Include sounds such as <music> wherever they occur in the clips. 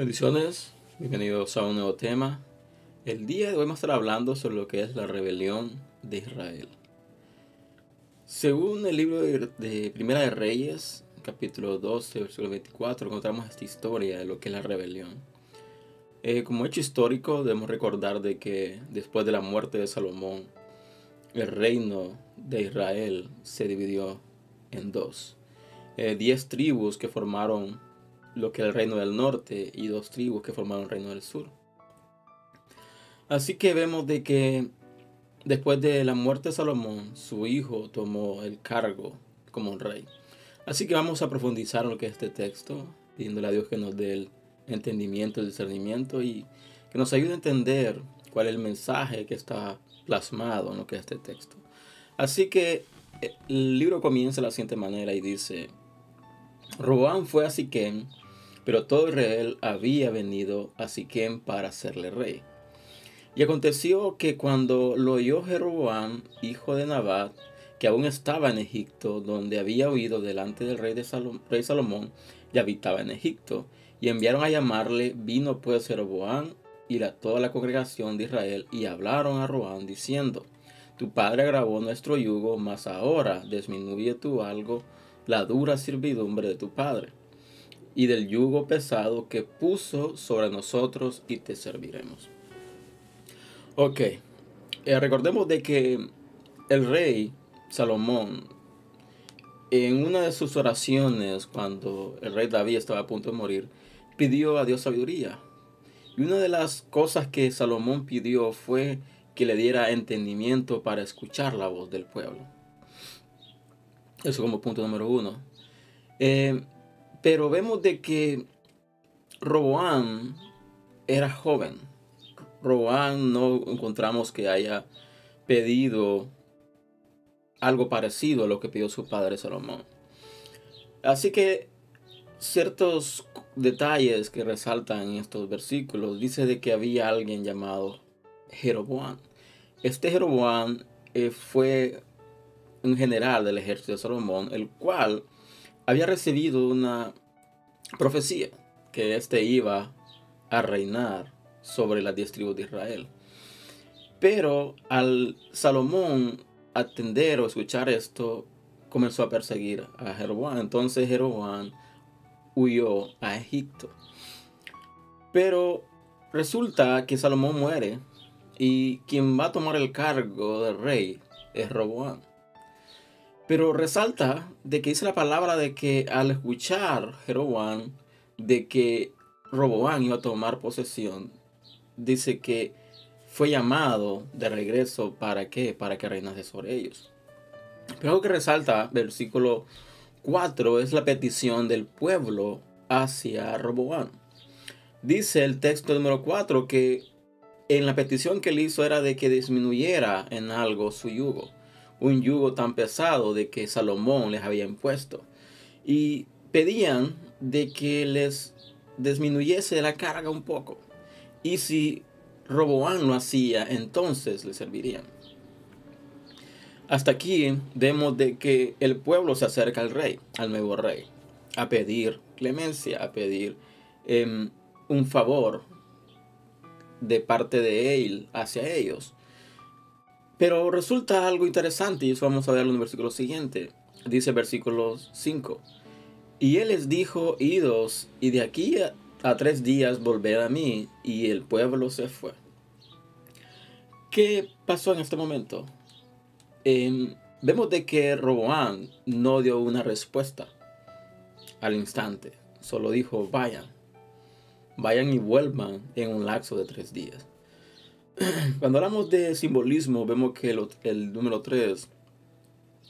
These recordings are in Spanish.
Bendiciones, bienvenidos a un nuevo tema. El día de hoy vamos a estar hablando sobre lo que es la rebelión de Israel. Según el libro de, Primera de Reyes, capítulo 12, versículo 24, encontramos esta historia de lo que es la rebelión. Eh, como hecho histórico, debemos recordar de que después de la muerte de Salomón, el reino de Israel se dividió en dos. Eh, diez tribus que formaron lo que es el reino del norte y dos tribus que formaron el reino del sur. Así que vemos de que después de la muerte de Salomón, su hijo tomó el cargo como rey. Así que vamos a profundizar en lo que es este texto, pidiéndole a Dios que nos dé el entendimiento, el discernimiento y que nos ayude a entender cuál es el mensaje que está plasmado en lo que es este texto. Así que eh, el libro comienza de la siguiente manera y dice, Roán fue a Siquem pero todo Israel había venido a Siquem para hacerle rey. Y aconteció que cuando lo oyó Jeroboam, hijo de Nabat, que aún estaba en Egipto, donde había huido delante del rey, de rey Salomón, y habitaba en Egipto, y enviaron a llamarle, vino pues Jeroboam y la, toda la congregación de Israel, y hablaron a Roán diciendo, Tu padre agravó nuestro yugo, mas ahora disminuye tú algo la dura servidumbre de tu padre y del yugo pesado que puso sobre nosotros y te serviremos. Ok, eh, recordemos de que el rey Salomón, en una de sus oraciones, cuando el rey David estaba a punto de morir, pidió a Dios sabiduría. Y una de las cosas que Salomón pidió fue que le diera entendimiento para escuchar la voz del pueblo. Eso como punto número uno. Eh, pero vemos de que Roboán era joven. Roboán no encontramos que haya pedido algo parecido a lo que pidió su padre Salomón. Así que ciertos detalles que resaltan en estos versículos dice de que había alguien llamado Jeroboam. Este Jeroboam eh, fue un general del ejército de Salomón, el cual había recibido una profecía que éste iba a reinar sobre las diez tribus de Israel. Pero al Salomón atender o escuchar esto, comenzó a perseguir a Jeroboam. Entonces Jeroboam huyó a Egipto. Pero resulta que Salomón muere y quien va a tomar el cargo de rey es Roboam. Pero resalta de que dice la palabra de que al escuchar Jeroboam de que Roboán iba a tomar posesión, dice que fue llamado de regreso para qué? Para que reinase sobre ellos. Pero algo que resalta, versículo 4, es la petición del pueblo hacia Roboán. Dice el texto número 4 que en la petición que él hizo era de que disminuyera en algo su yugo un yugo tan pesado de que Salomón les había impuesto. Y pedían de que les disminuyese la carga un poco. Y si Roboán lo hacía, entonces le servirían. Hasta aquí vemos de que el pueblo se acerca al rey, al nuevo rey, a pedir clemencia, a pedir em, un favor de parte de él hacia ellos. Pero resulta algo interesante y eso vamos a verlo en el versículo siguiente. Dice versículo 5. Y él les dijo, idos, y de aquí a, tres días volver a mí. Y el pueblo se fue. ¿Qué pasó en este momento? Em, vemos de que Roboán no dio una respuesta al instante. Solo dijo, vayan. Vayan y vuelvan en un lapso de tres días. <clears throat> Cuando hablamos de simbolismo, vemos que el, número 3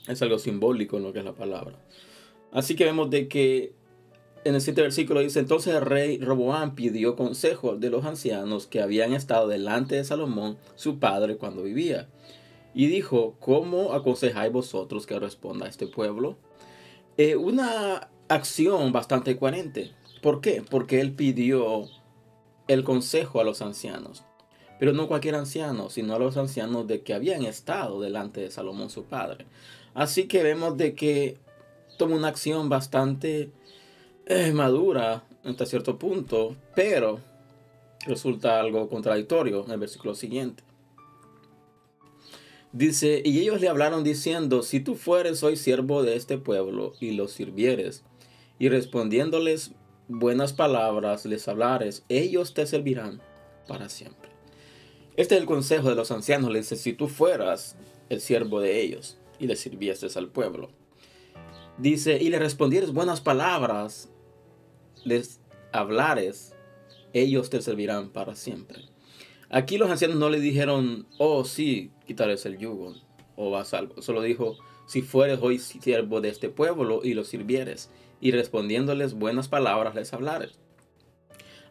es algo simbólico en lo que es la palabra. Así que vemos de que en el siguiente versículo dice, entonces el rey Roboam pidió consejo de los ancianos que habían estado delante de Salomón, su padre, cuando vivía. Y dijo, ¿cómo aconsejáis vosotros que responda a este pueblo? Eh, una acción bastante coherente. ¿Por qué? Porque él pidió el consejo a los ancianos. Pero no cualquier anciano, sino a los ancianos de que habían estado delante de Salomón su padre. Así que vemos de que toma una acción bastante eh, madura hasta cierto punto, pero resulta algo contradictorio en el versículo siguiente. Dice, y ellos le hablaron diciendo, si tú fueres hoy siervo de este pueblo y los sirvieres, y respondiéndoles buenas palabras les hablares, ellos te servirán para siempre. Este es el consejo de los ancianos. Le dice, si tú fueras el siervo de ellos y le sirvieses al pueblo. Dice, y le respondieres buenas palabras, les hablares, ellos te servirán para siempre. Aquí los ancianos no le dijeron, oh sí, quitarles el yugo o vas algo. Solo dijo, si fueres hoy siervo de este pueblo y los sirvieres, y respondiéndoles buenas palabras les hablares.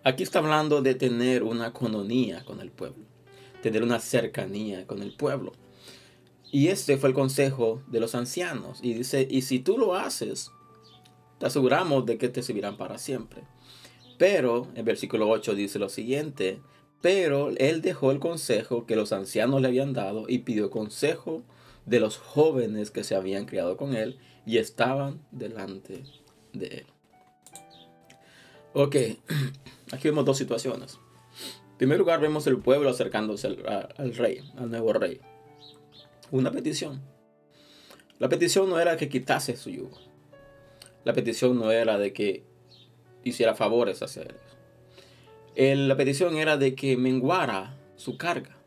Aquí está hablando de tener una cononía con el pueblo, tener una cercanía con el pueblo. Y este fue el consejo de los ancianos. Y dice, y si tú lo haces, te aseguramos de que te servirán para siempre. Pero, el versículo 8 dice lo siguiente, pero él dejó el consejo que los ancianos le habían dado y pidió consejo de los jóvenes que se habían criado con él y estaban delante de él. Ok, <clears throat> aquí vemos dos situaciones. Primer lugar, vemos el pueblo acercándose al, rey, al nuevo rey. Una petición. La petición no era que quitase su yugo. La petición no era de que hiciera favores hacia él. la petición era de que menguara su carga.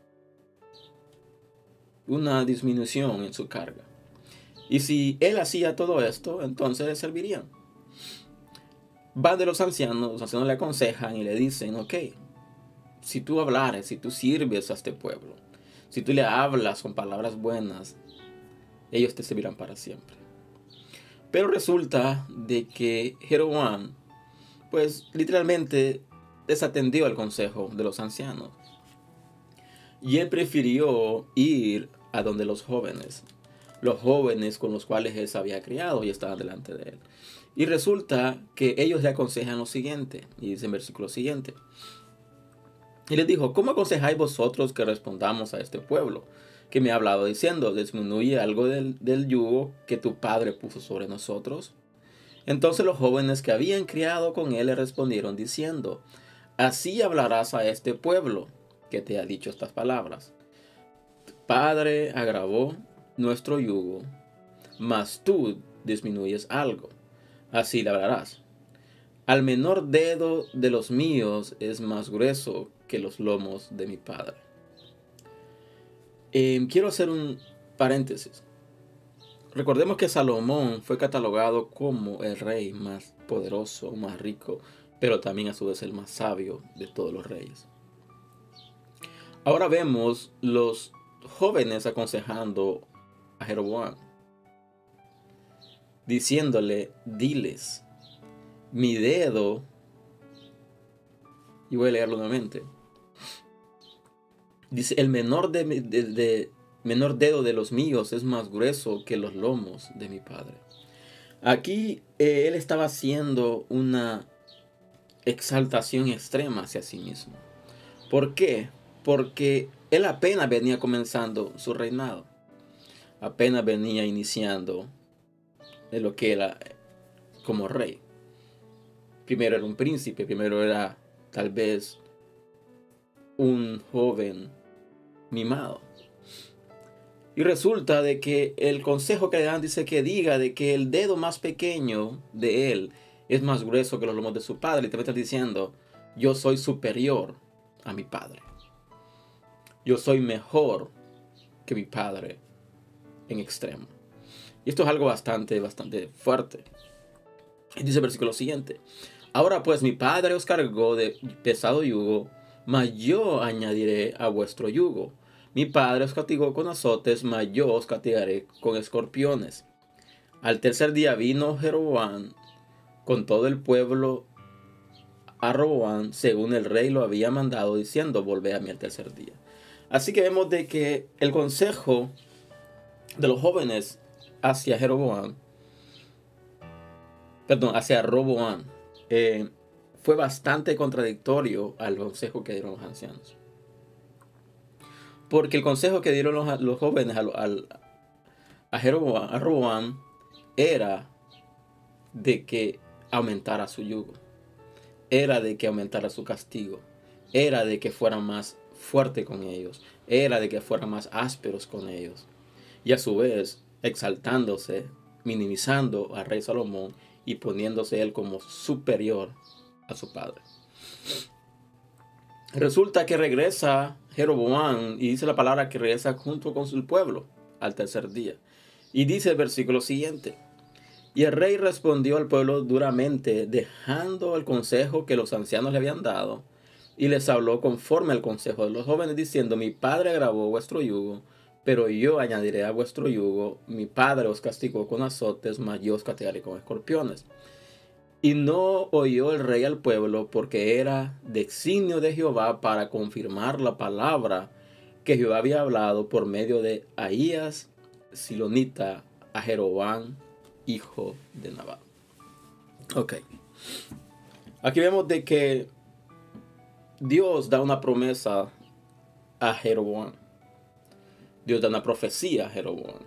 Una disminución en su carga. Y si él hacía todo esto, entonces le servirían van de los ancianos, los ancianos le aconsejan y le dicen, ok, si tú hablares, si tú sirves a este pueblo, si tú le hablas con palabras buenas, ellos te servirán para siempre. Pero resulta de que Jeroboam, pues literalmente desatendió el consejo de los ancianos. Y él prefirió ir a donde los jóvenes, los jóvenes con los cuales él se había criado y estaban delante de él. Y resulta que ellos le aconsejan lo siguiente, y dice en versículo siguiente. Y les dijo, ¿cómo aconsejáis vosotros que respondamos a este pueblo? Que me ha hablado diciendo, disminuye algo del, del yugo que tu padre puso sobre nosotros. Entonces los jóvenes que habían criado con él le respondieron diciendo, así hablarás a este pueblo que te ha dicho estas palabras. Padre agravó nuestro yugo, mas tú disminuyes algo así le hablarás. Al menor dedo de los míos es más grueso que los lomos de mi padre. Em, quiero hacer un paréntesis. Recordemos que Salomón fue catalogado como el rey más poderoso, más rico, pero también a su vez el más sabio de todos los reyes. Ahora vemos los jóvenes aconsejando a Jeroboam diciéndole, diles, mi dedo, y voy a leerlo nuevamente, dice, el menor, de, menor dedo de los míos es más grueso que los lomos de mi padre. Aquí eh, él estaba haciendo una exaltación extrema hacia sí mismo. ¿Por qué? Porque él apenas venía comenzando su reinado. Apenas venía iniciando de lo que era como rey. Primero era un príncipe, primero era tal vez un joven mimado. Y resulta de que el consejo que le dan dice que diga de que el dedo más pequeño de él es más grueso que los lomos de su padre. Y te está diciendo, yo soy superior a mi padre. Yo soy mejor que mi padre en extremo. Y esto es algo bastante, bastante fuerte. Dice el versículo siguiente. Ahora pues mi padre os cargó de pesado yugo, mas yo añadiré a vuestro yugo. Mi padre os castigó con azotes, mas yo os castigaré con escorpiones. Al tercer día vino Jeroboam con todo el pueblo a Roboam, según el rey lo había mandado, diciendo, volvé a mí al tercer día. Así que vemos de que el consejo de los jóvenes hacia Jeroboam, perdón, hacia Roboam, eh, fue bastante contradictorio al consejo que dieron los ancianos. Porque el consejo que dieron los, jóvenes a, Jeroboam, a Roboam era de que aumentara su yugo, era de que aumentara su castigo, era de que fuera más fuerte con ellos, era de que fueran más ásperos con ellos. Y a su vez, exaltándose, minimizando al rey Salomón y poniéndose él como superior a su padre. Resulta que regresa Jeroboam y dice la palabra que regresa junto con su pueblo al tercer día. Y dice el versículo siguiente. Y el rey respondió al pueblo duramente, dejando el consejo que los ancianos le habían dado, y les habló conforme al consejo de los jóvenes, diciendo, mi padre agravó vuestro yugo, pero yo añadiré a vuestro yugo, mi padre os castigó con azotes, mas yo os castigaré con escorpiones. Y no oyó el rey al pueblo, porque era designio de Jehová para confirmar la palabra que Jehová había hablado por medio de Ahías, Silonita, a Jeroboam, hijo de Nabat. Ok. Aquí vemos de que Dios da una promesa a Jeroboam. Dios da una profecía a Jeroboam.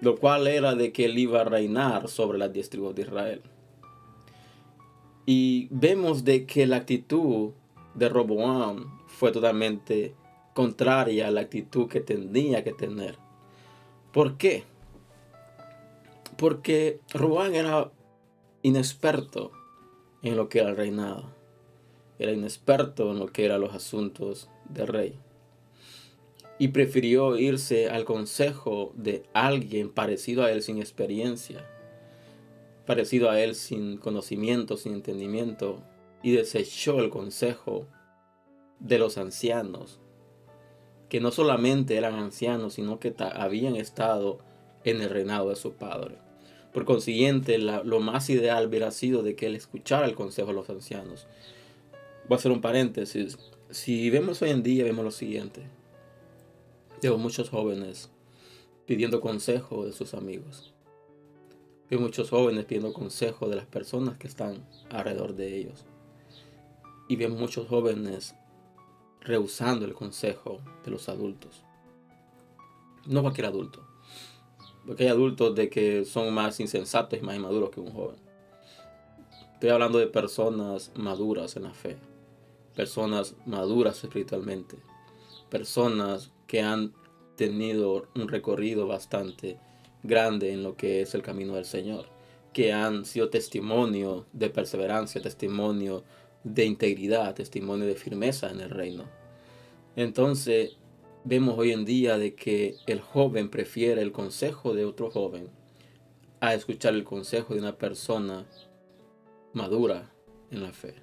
Lo cual era de que él iba a reinar sobre las diez tribus de Israel. Y vemos de que la actitud de Roboam fue totalmente contraria a la actitud que tenía que tener. ¿Por qué? Porque Roboam era inexperto en lo que era el reinado. Era inexperto en lo que eran los asuntos del rey. Y prefirió irse al consejo de alguien parecido a él sin experiencia, parecido a él sin conocimiento, sin entendimiento, y desechó el consejo de los ancianos, que no solamente eran ancianos, sino que habían estado en el reinado de su padre. Por consiguiente, lo más ideal hubiera sido de que él escuchara el consejo de los ancianos. Voy a hacer un paréntesis. Si vemos hoy en día, vemos lo siguiente. Veo muchos jóvenes pidiendo consejo de sus amigos. Veo muchos jóvenes pidiendo consejo de las personas que están alrededor de ellos. Y veo muchos jóvenes rehusando el consejo de los adultos. No cualquier adulto. Porque hay adultos de que son más insensatos y más inmaduros que un joven. Estoy hablando de personas maduras en la fe. Personas maduras espiritualmente. Personas que han tenido un recorrido bastante grande en lo que es el camino del Señor. Que han sido testimonio de perseverancia, testimonio de integridad, testimonio de firmeza en el reino. Entonces, vemos hoy en día de que el joven prefiere el consejo de otro joven a escuchar el consejo de una persona madura en la fe.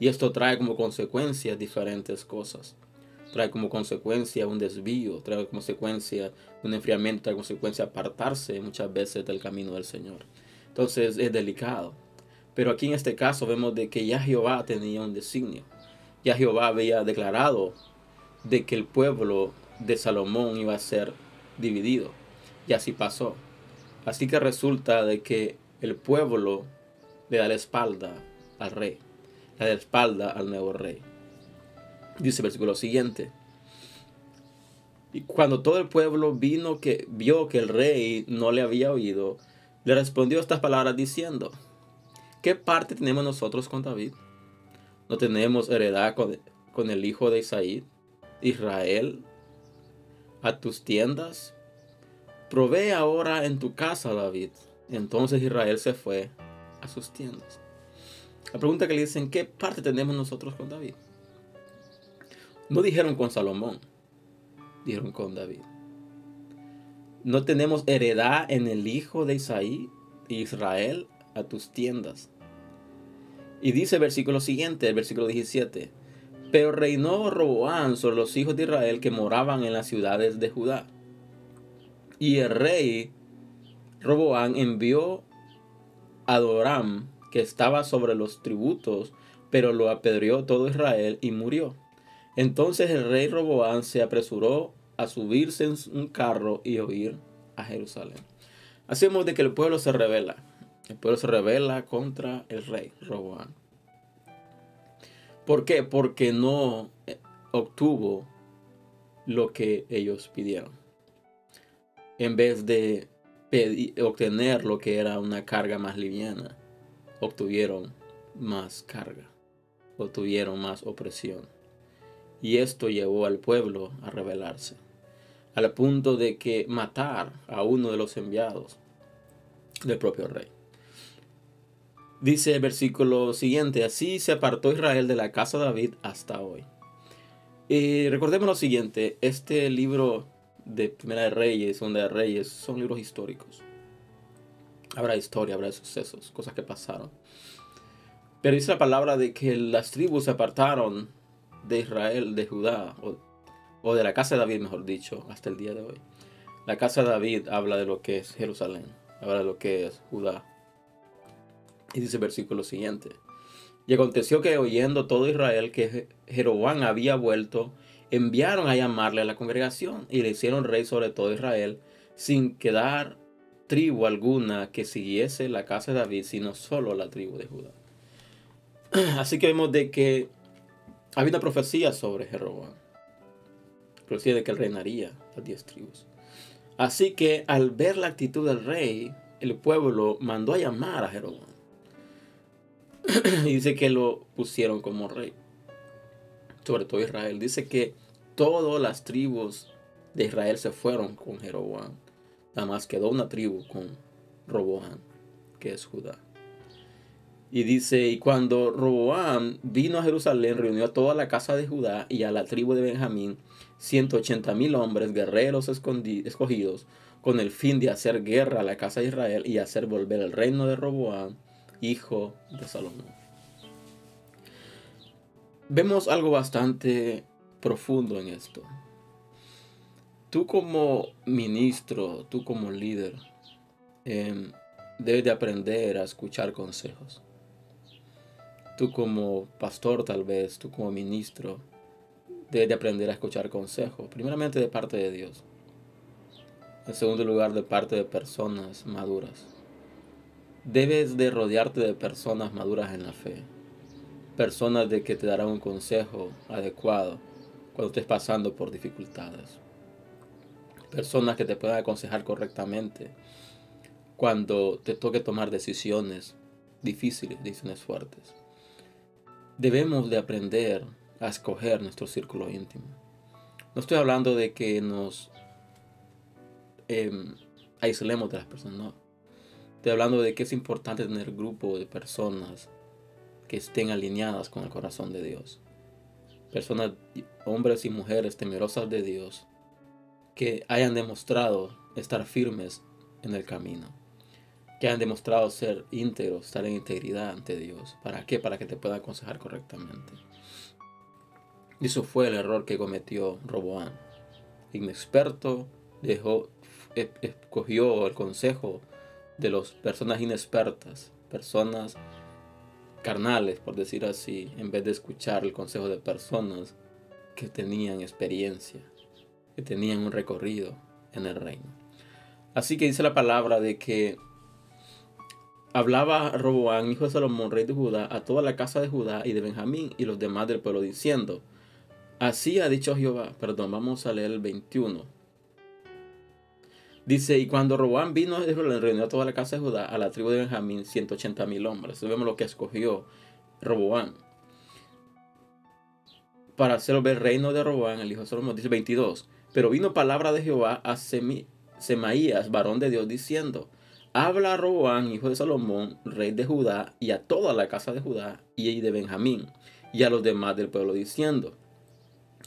Y esto trae como consecuencia diferentes cosas. Trae como consecuencia un desvío, trae como consecuencia un enfriamiento, trae como consecuencia apartarse muchas veces del camino del Señor. Entonces es delicado. Pero aquí en este caso vemos de que ya Jehová tenía un designio. Ya Jehová había declarado de que el pueblo de Salomón iba a ser dividido. Y así pasó. Así que resulta de que el pueblo le da la espalda al rey. Le da la espalda al nuevo rey. Dice el versículo siguiente. Y cuando todo el pueblo vino que vio que el rey no le había oído, le respondió estas palabras diciendo: ¿Qué parte tenemos nosotros con David? ¿No tenemos heredad con, el hijo de Isaí, Israel, a tus tiendas? Provee ahora en tu casa, David. Entonces Israel se fue a sus tiendas. La pregunta que le dicen, ¿qué parte tenemos nosotros con David? No dijeron con Salomón, dijeron con David. No tenemos heredad en el hijo de Isaí, Israel, a tus tiendas. Y dice el versículo siguiente, el versículo 17. Pero reinó Roboán sobre los hijos de Israel que moraban en las ciudades de Judá. Y el rey Roboán envió a Doram, que estaba sobre los tributos, pero lo apedreó todo Israel y murió. Entonces el rey Roboán se apresuró a subirse en un carro y huir a Jerusalén. Hacemos de que el pueblo se revela. El pueblo se revela contra el rey Roboán. ¿Por qué? Porque no eh, obtuvo lo que ellos pidieron. En vez de obtener lo que era una carga más liviana, obtuvieron más carga o tuvieron más opresión. Y esto llevó al pueblo a rebelarse, al punto de que matar a uno de los enviados del propio rey. Dice el versículo siguiente, así se apartó Israel de la casa de David hasta hoy. Y recordemos lo siguiente, este libro de Primera de Reyes, Segunda de Reyes, son libros históricos. Habrá historia, habrá sucesos, cosas que pasaron. Pero dice la palabra de que las tribus se apartaron de Israel, de Judá, o, o, de la casa de David, mejor dicho, hasta el día de hoy. La casa de David habla de lo que es Jerusalén, habla de lo que es Judá. Y dice el versículo siguiente. Y aconteció que oyendo todo Israel que Jeroboam había vuelto, enviaron a llamarle a la congregación y le hicieron rey sobre todo Israel, sin quedar tribu alguna que siguiese la casa de David, sino solo la tribu de Judá. <clears throat> Así que vemos de que había una profecía sobre Jeroboam. Profecía de que reinaría las diez tribus. Así que al ver la actitud del rey, el pueblo mandó a llamar a Jeroboam. <clears throat> dice que lo pusieron como rey. Sobre todo Israel. Dice que todas las tribus de Israel se fueron con Jeroboam. Nada más quedó una tribu con Roboam, que es Judá. Y dice, y cuando Roboam vino a Jerusalén, reunió a toda la casa de Judá y a la tribu de Benjamín, 180 mil hombres, guerreros escogidos, con el fin de hacer guerra a la casa de Israel y hacer volver el reino de Roboam, hijo de Salomón. Vemos algo bastante profundo en esto. Tú como ministro, tú como líder, em, debes de aprender a escuchar consejos tú como pastor tal vez, tú como ministro, debes de aprender a escuchar consejos, primeramente de parte de Dios. En segundo lugar, de parte de personas maduras. Debes de rodearte de personas maduras en la fe. Personas de que te darán un consejo adecuado cuando estés pasando por dificultades. Personas que te puedan aconsejar correctamente cuando te toque tomar decisiones difíciles, decisiones fuertes debemos de aprender a escoger nuestro círculo íntimo. No estoy hablando de que nos em, aislemos de las personas, no. Estoy hablando de que es importante tener grupo de personas que estén alineadas con el corazón de Dios. Personas, hombres y mujeres temerosas de Dios, que hayan demostrado estar firmes en el camino que han demostrado ser íntegros, estar en integridad ante Dios. ¿Para qué? Para que te pueda aconsejar correctamente. Y eso fue el error que cometió Roboán. Inexperto, dejó, e, escogió el consejo de las personas inexpertas, personas carnales, por decir así, en vez de escuchar el consejo de personas que tenían experiencia, que tenían un recorrido en el reino. Así que dice la palabra de que Hablaba Roboán, hijo de Salomón, rey de Judá, a toda la casa de Judá y de Benjamín y los demás del pueblo, diciendo, Así ha dicho Jehová, perdón, vamos a leer el 21. Dice, y cuando Roboán vino, reunió a toda la casa de Judá, a la tribu de Benjamín, 180 mil hombres. vemos lo que escogió Roboán. Para hacer el reino de Roboán, el hijo de Salomón. Dice 22. Pero vino palabra de Jehová a Semaías, varón de Dios, diciendo, habla a Roboán, hijo de Salomón, rey de Judá, y a toda la casa de Judá y de Benjamín, y a los demás del pueblo, diciendo,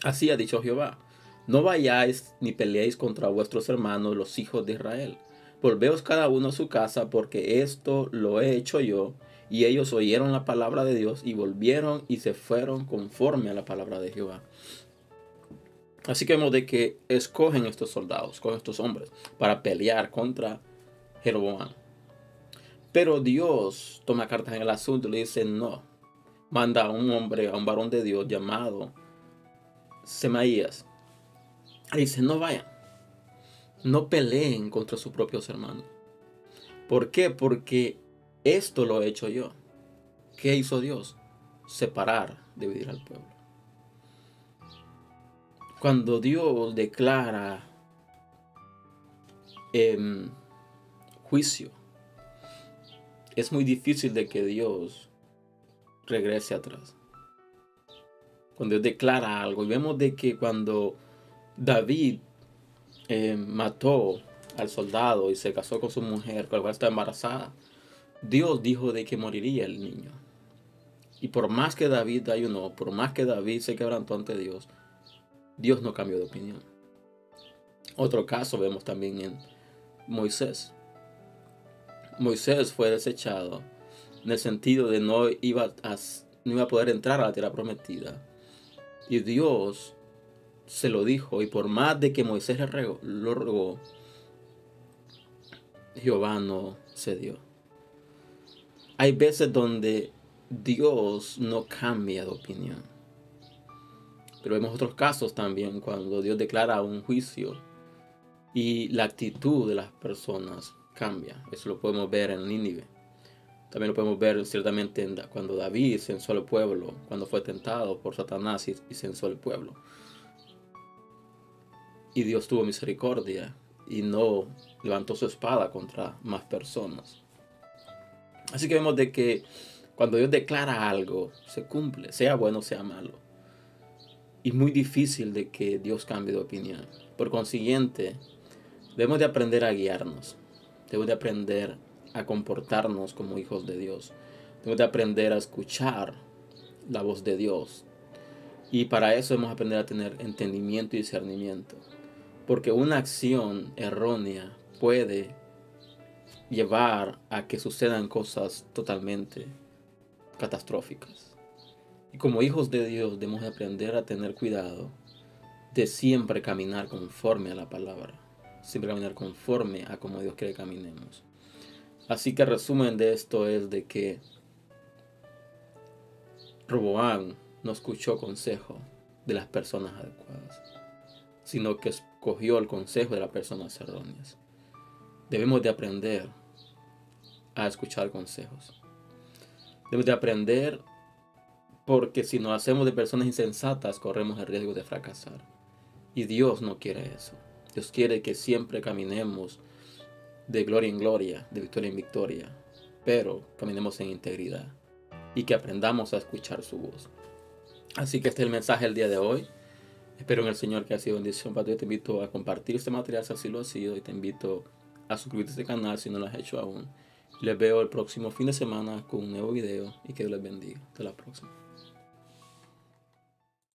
Así ha dicho Jehová, no vayáis ni peleéis contra vuestros hermanos, los hijos de Israel. Volveos cada uno a su casa, porque esto lo he hecho yo. Y ellos oyeron la palabra de Dios y volvieron y se fueron conforme a la palabra de Jehová. Así que vemos de que escogen estos soldados, con estos hombres, para pelear contra Jeroboam. Pero Dios toma cartas en el asunto y le dice no. Manda a un hombre, a un varón de Dios llamado Semaías. Y dice, no vayan. No peleen contra sus propios hermanos. ¿Por qué? Porque esto lo he hecho yo. ¿Qué hizo Dios? Separar, dividir al pueblo. Cuando Dios declara eh, juicio. Es muy difícil de que Dios regrese atrás. Cuando Dios declara algo, y vemos de que cuando David eh, mató al soldado y se casó con su mujer, con la cual estaba embarazada, Dios dijo de que moriría el niño. Y por más que David ayunó, por más que David se quebrantó ante Dios, Dios no cambió de opinión. Otro caso vemos también en Moisés. Moisés fue desechado en el sentido de no iba a, no iba a poder entrar a la tierra prometida. Y Dios se lo dijo, y por más de que Moisés lo rogó, Jehová no cedió. Hay veces donde Dios no cambia de opinión. Pero vemos otros casos también cuando Dios declara un juicio y la actitud de las personas Eso lo podemos ver en Nínive. También lo podemos ver ciertamente cuando David censó al pueblo, cuando fue tentado por Satanás y, y censó al pueblo. Y Dios tuvo misericordia y no levantó su espada contra más personas. Así que vemos de que cuando Dios declara algo, se cumple, sea bueno o sea malo. Y muy difícil de que Dios cambie de opinión. Por consiguiente, debemos de aprender a guiarnos. Debemos de aprender a comportarnos como hijos de Dios. Debemos de aprender a escuchar la voz de Dios. Y para eso debemos aprender a tener entendimiento y discernimiento. Porque una acción errónea puede llevar a que sucedan cosas totalmente catastróficas. Y como hijos de Dios debemos aprender a tener cuidado de siempre caminar conforme a la palabra, siempre caminar conforme a como Dios quiere que caminemos. Así que el resumen de esto es de que Roboán no escuchó consejo de las personas adecuadas, sino que escogió el consejo de las personas erróneas. Debemos de aprender a escuchar consejos. Debemos de aprender porque si nos hacemos de personas insensatas corremos el riesgo de fracasar. Y Dios no quiere eso. Dios quiere que siempre caminemos de gloria en gloria, de victoria en victoria, pero caminemos en integridad y que aprendamos a escuchar su voz. Así que este es el mensaje del día de hoy. Espero en el Señor que ha sido bendición para ti. Te invito a compartir este material si así lo ha sido y te invito a suscribirte a este canal si no lo has hecho aún. Les veo el próximo fin de semana con un nuevo video y que Dios les bendiga. Hasta la próxima.